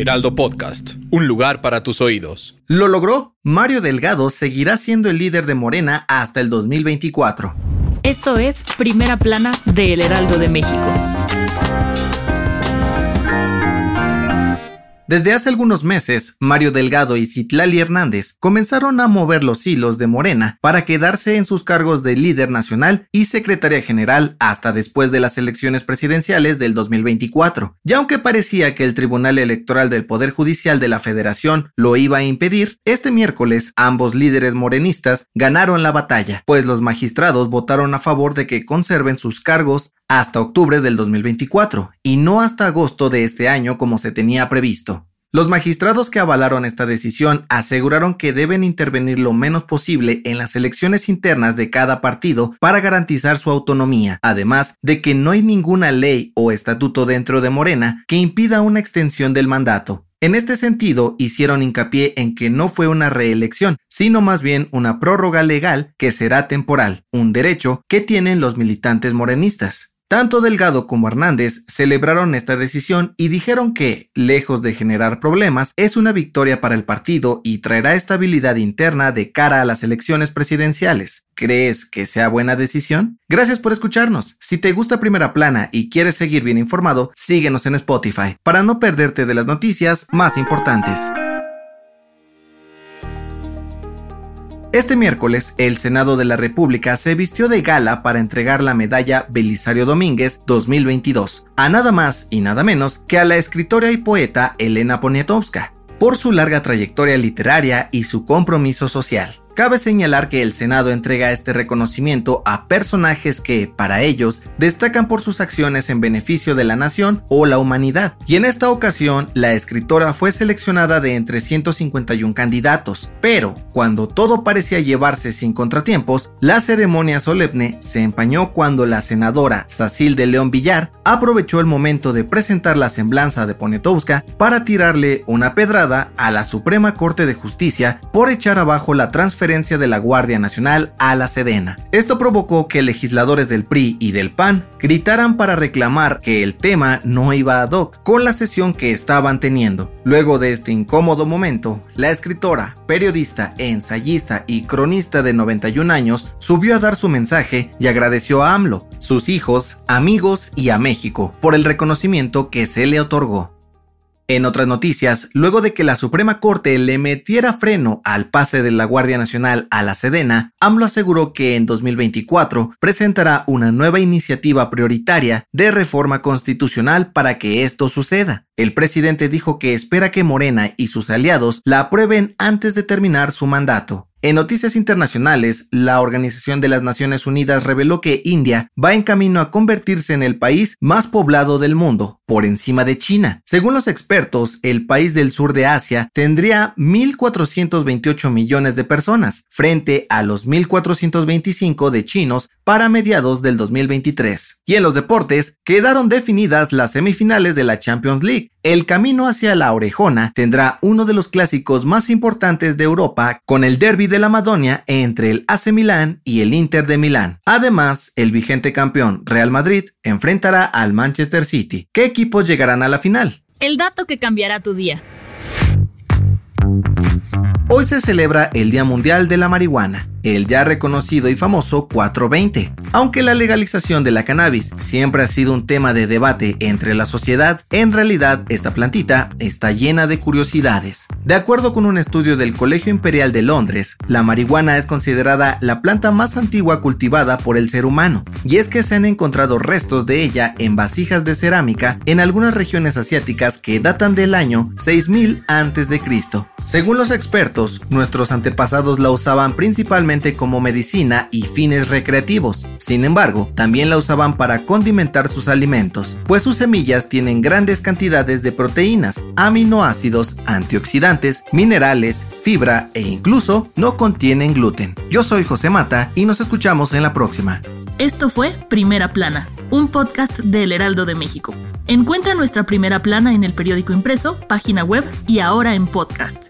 Heraldo Podcast, un lugar para tus oídos. Lo logró. Mario Delgado seguirá siendo el líder de Morena hasta el 2024. Esto es Primera Plana de El Heraldo de México. Desde hace algunos meses, Mario Delgado y Citlali Hernández comenzaron a mover los hilos de Morena para quedarse en sus cargos de líder nacional y secretaria general hasta después de las elecciones presidenciales del 2024. Y aunque parecía que el Tribunal Electoral del Poder Judicial de la Federación lo iba a impedir, este miércoles ambos líderes morenistas ganaron la batalla, pues los magistrados votaron a favor de que conserven sus cargos hasta octubre del 2024 y no hasta agosto de este año como se tenía previsto. Los magistrados que avalaron esta decisión aseguraron que deben intervenir lo menos posible en las elecciones internas de cada partido para garantizar su autonomía, además de que no hay ninguna ley o estatuto dentro de Morena que impida una extensión del mandato. En este sentido, hicieron hincapié en que no fue una reelección, sino más bien una prórroga legal que será temporal, un derecho que tienen los militantes morenistas. Tanto Delgado como Hernández celebraron esta decisión y dijeron que, lejos de generar problemas, es una victoria para el partido y traerá estabilidad interna de cara a las elecciones presidenciales. ¿Crees que sea buena decisión? Gracias por escucharnos. Si te gusta Primera Plana y quieres seguir bien informado, síguenos en Spotify para no perderte de las noticias más importantes. Este miércoles, el Senado de la República se vistió de gala para entregar la medalla Belisario Domínguez 2022 a nada más y nada menos que a la escritora y poeta Elena Poniatowska, por su larga trayectoria literaria y su compromiso social. Cabe señalar que el Senado entrega este reconocimiento a personajes que, para ellos, destacan por sus acciones en beneficio de la nación o la humanidad. Y en esta ocasión, la escritora fue seleccionada de entre 151 candidatos. Pero, cuando todo parecía llevarse sin contratiempos, la ceremonia solemne se empañó cuando la senadora Sacil de León Villar aprovechó el momento de presentar la semblanza de Poniatowska para tirarle una pedrada a la Suprema Corte de Justicia por echar abajo la de la Guardia Nacional a la Sedena. Esto provocó que legisladores del PRI y del PAN gritaran para reclamar que el tema no iba ad hoc con la sesión que estaban teniendo. Luego de este incómodo momento, la escritora, periodista, ensayista y cronista de 91 años subió a dar su mensaje y agradeció a AMLO, sus hijos, amigos y a México por el reconocimiento que se le otorgó. En otras noticias, luego de que la Suprema Corte le metiera freno al pase de la Guardia Nacional a la Sedena, AMLO aseguró que en 2024 presentará una nueva iniciativa prioritaria de reforma constitucional para que esto suceda. El presidente dijo que espera que Morena y sus aliados la aprueben antes de terminar su mandato. En noticias internacionales, la Organización de las Naciones Unidas reveló que India va en camino a convertirse en el país más poblado del mundo, por encima de China. Según los expertos, el país del sur de Asia tendría 1.428 millones de personas, frente a los 1.425 de chinos para mediados del 2023. Y en los deportes, quedaron definidas las semifinales de la Champions League. El camino hacia la orejona tendrá uno de los clásicos más importantes de Europa con el derby de la Madonia entre el AC Milán y el Inter de Milán. Además, el vigente campeón Real Madrid enfrentará al Manchester City. ¿Qué equipos llegarán a la final? El dato que cambiará tu día. Hoy se celebra el Día Mundial de la Marihuana el ya reconocido y famoso 420. Aunque la legalización de la cannabis siempre ha sido un tema de debate entre la sociedad, en realidad esta plantita está llena de curiosidades. De acuerdo con un estudio del Colegio Imperial de Londres, la marihuana es considerada la planta más antigua cultivada por el ser humano, y es que se han encontrado restos de ella en vasijas de cerámica en algunas regiones asiáticas que datan del año 6000 a.C. Según los expertos, nuestros antepasados la usaban principalmente como medicina y fines recreativos. Sin embargo, también la usaban para condimentar sus alimentos, pues sus semillas tienen grandes cantidades de proteínas, aminoácidos, antioxidantes, minerales, fibra e incluso no contienen gluten. Yo soy José Mata y nos escuchamos en la próxima. Esto fue Primera Plana, un podcast del Heraldo de México. Encuentra nuestra Primera Plana en el periódico impreso, página web y ahora en podcast.